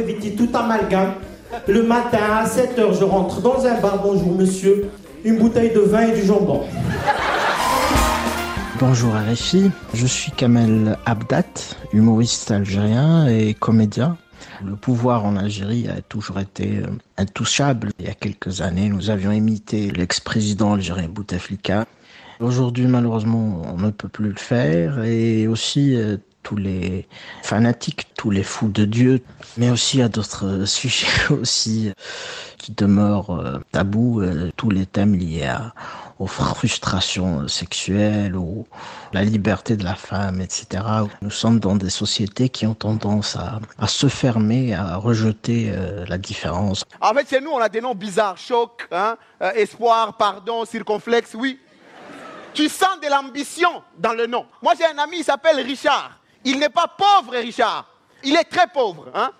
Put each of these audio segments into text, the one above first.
d'éviter tout amalgame. Le matin, à 7h, je rentre dans un bar. Bonjour monsieur, une bouteille de vin et du jambon. Bonjour RFI, je suis Kamel Abdat, humoriste algérien et comédien. Le pouvoir en Algérie a toujours été euh, intouchable. Il y a quelques années, nous avions imité l'ex-président algérien Bouteflika. Aujourd'hui, malheureusement, on ne peut plus le faire et aussi euh, tous les fanatiques, tous les fous de Dieu, mais aussi à d'autres sujets aussi qui demeurent euh, tabous, tous les thèmes liés aux frustrations sexuelles, ou la liberté de la femme, etc. Nous sommes dans des sociétés qui ont tendance à, se fermer, à rejeter euh, la différence. En fait, chez nous, on a des noms bizarres. Choc, hein, euh, espoir, pardon, circonflexe, oui. Tu sens de l'ambition dans le nom. Moi, j'ai un ami, il s'appelle Richard. Il n'est pas pauvre, Richard. Il est très pauvre. Hein.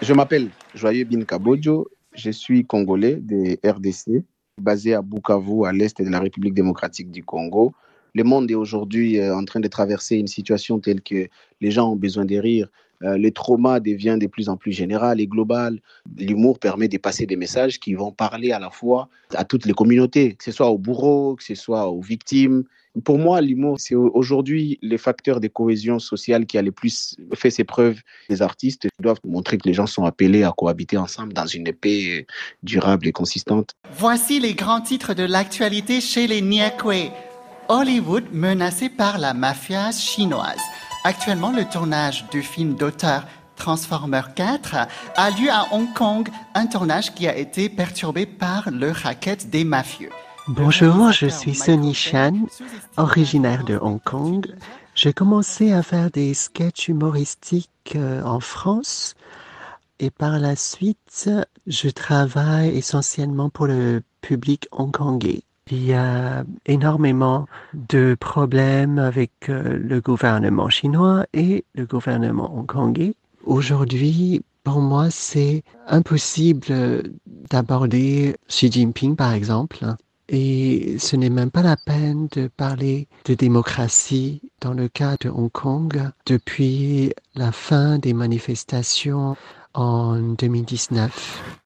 Je m'appelle Joyeux Bin Kabodjo. Je suis congolais des RDC basé à Bukavu, à l'est de la République démocratique du Congo. Le monde est aujourd'hui euh, en train de traverser une situation telle que les gens ont besoin de rire. Euh, le trauma devient de plus en plus général et global. L'humour permet de passer des messages qui vont parler à la fois à toutes les communautés, que ce soit aux bourreaux, que ce soit aux victimes. Pour moi, l'humour, c'est aujourd'hui les facteurs de cohésion sociale qui a le plus fait ses preuves. Les artistes doivent montrer que les gens sont appelés à cohabiter ensemble dans une paix durable et consistante. Voici les grands titres de l'actualité chez les Nyakwe. Hollywood menacé par la mafia chinoise. Actuellement, le tournage du film d'auteur Transformer 4 a lieu à Hong Kong, un tournage qui a été perturbé par le racket des mafieux. Bonjour, je suis Sunny Chan, originaire de Hong Kong. J'ai commencé à faire des sketchs humoristiques euh, en France et par la suite, je travaille essentiellement pour le public hongkongais. Il y a énormément de problèmes avec euh, le gouvernement chinois et le gouvernement hongkongais. Aujourd'hui, pour moi, c'est impossible d'aborder Xi Jinping, par exemple. Et ce n'est même pas la peine de parler de démocratie dans le cas de Hong Kong depuis la fin des manifestations en 2019.